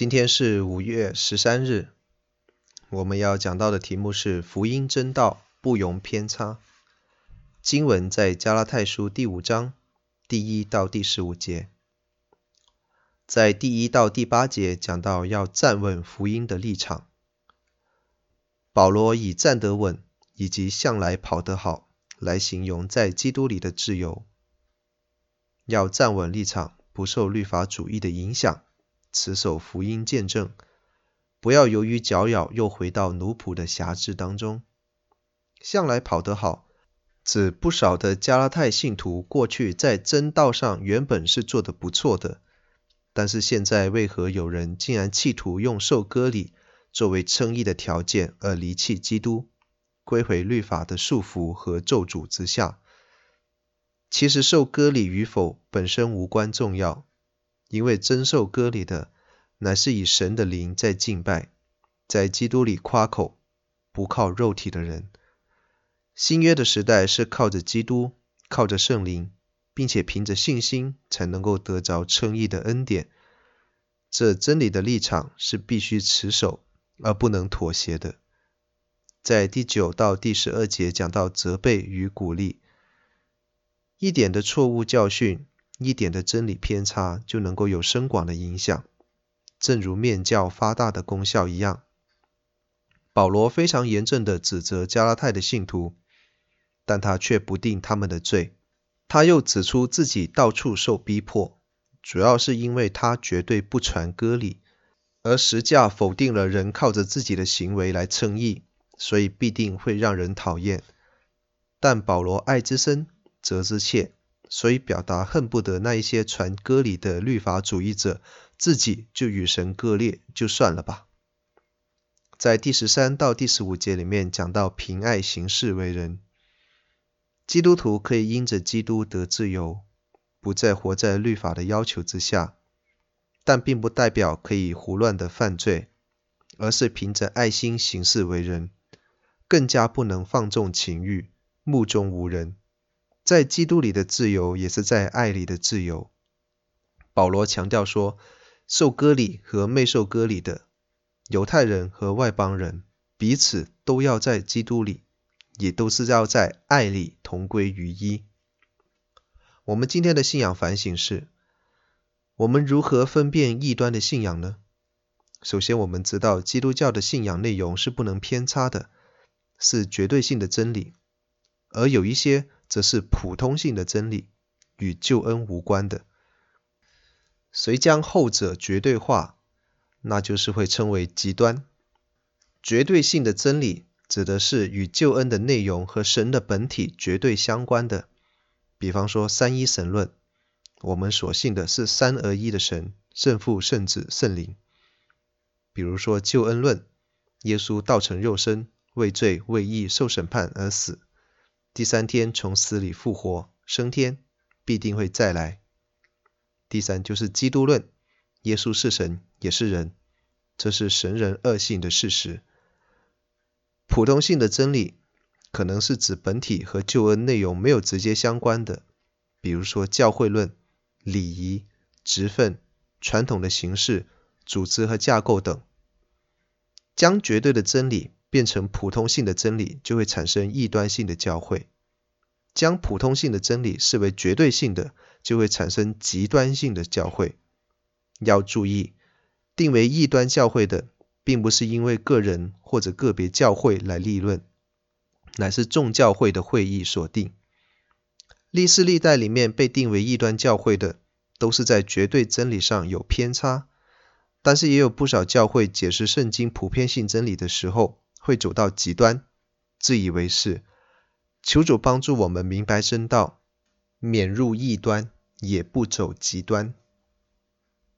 今天是五月十三日，我们要讲到的题目是福音真道，不容偏差。经文在加拉太书第五章第一到第十五节，在第一到第八节讲到要站稳福音的立场。保罗以站得稳以及向来跑得好来形容在基督里的自由。要站稳立场，不受律法主义的影响。持守福音见证，不要由于搅扰又回到奴仆的辖制当中。向来跑得好，指不少的加拉太信徒过去在真道上原本是做得不错的，但是现在为何有人竟然企图用受割礼作为称义的条件而离弃基督，归回律法的束缚和咒诅之下？其实受割礼与否本身无关重要。因为真受割礼的，乃是以神的灵在敬拜，在基督里夸口，不靠肉体的人。新约的时代是靠着基督，靠着圣灵，并且凭着信心才能够得着称义的恩典。这真理的立场是必须持守，而不能妥协的。在第九到第十二节讲到责备与鼓励，一点的错误教训。一点的真理偏差就能够有深广的影响，正如面酵发大的功效一样。保罗非常严正地指责加拉太的信徒，但他却不定他们的罪。他又指出自己到处受逼迫，主要是因为他绝对不传割礼，而实价否定了人靠着自己的行为来称义，所以必定会让人讨厌。但保罗爱之深，责之切。所以表达恨不得那一些传割礼的律法主义者自己就与神割裂，就算了吧。在第十三到第十五节里面讲到凭爱行事为人，基督徒可以因着基督得自由，不再活在律法的要求之下，但并不代表可以胡乱的犯罪，而是凭着爱心行事为人，更加不能放纵情欲，目中无人。在基督里的自由，也是在爱里的自由。保罗强调说，受割礼和未受割礼的犹太人和外邦人，彼此都要在基督里，也都是要在爱里同归于一。我们今天的信仰反省是：我们如何分辨异端的信仰呢？首先，我们知道基督教的信仰内容是不能偏差的，是绝对性的真理，而有一些。则是普通性的真理，与救恩无关的。谁将后者绝对化，那就是会称为极端。绝对性的真理指的是与救恩的内容和神的本体绝对相关的。比方说三一神论，我们所信的是三而一的神，圣父、圣子、圣灵。比如说救恩论，耶稣道成肉身，为罪、为义受审判而死。第三天从死里复活，升天，必定会再来。第三就是基督论，耶稣是神也是人，这是神人二性的事实。普通性的真理，可能是指本体和救恩内容没有直接相关的，比如说教会论、礼仪、职分、传统的形式、组织和架构等。将绝对的真理。变成普通性的真理，就会产生异端性的教会；将普通性的真理视为绝对性的，就会产生极端性的教会。要注意，定为异端教会的，并不是因为个人或者个别教会来立论，乃是众教会的会议所定。历世历代里面被定为异端教会的，都是在绝对真理上有偏差，但是也有不少教会解释圣经普遍性真理的时候，会走到极端，自以为是。求主帮助我们明白真道，免入异端，也不走极端。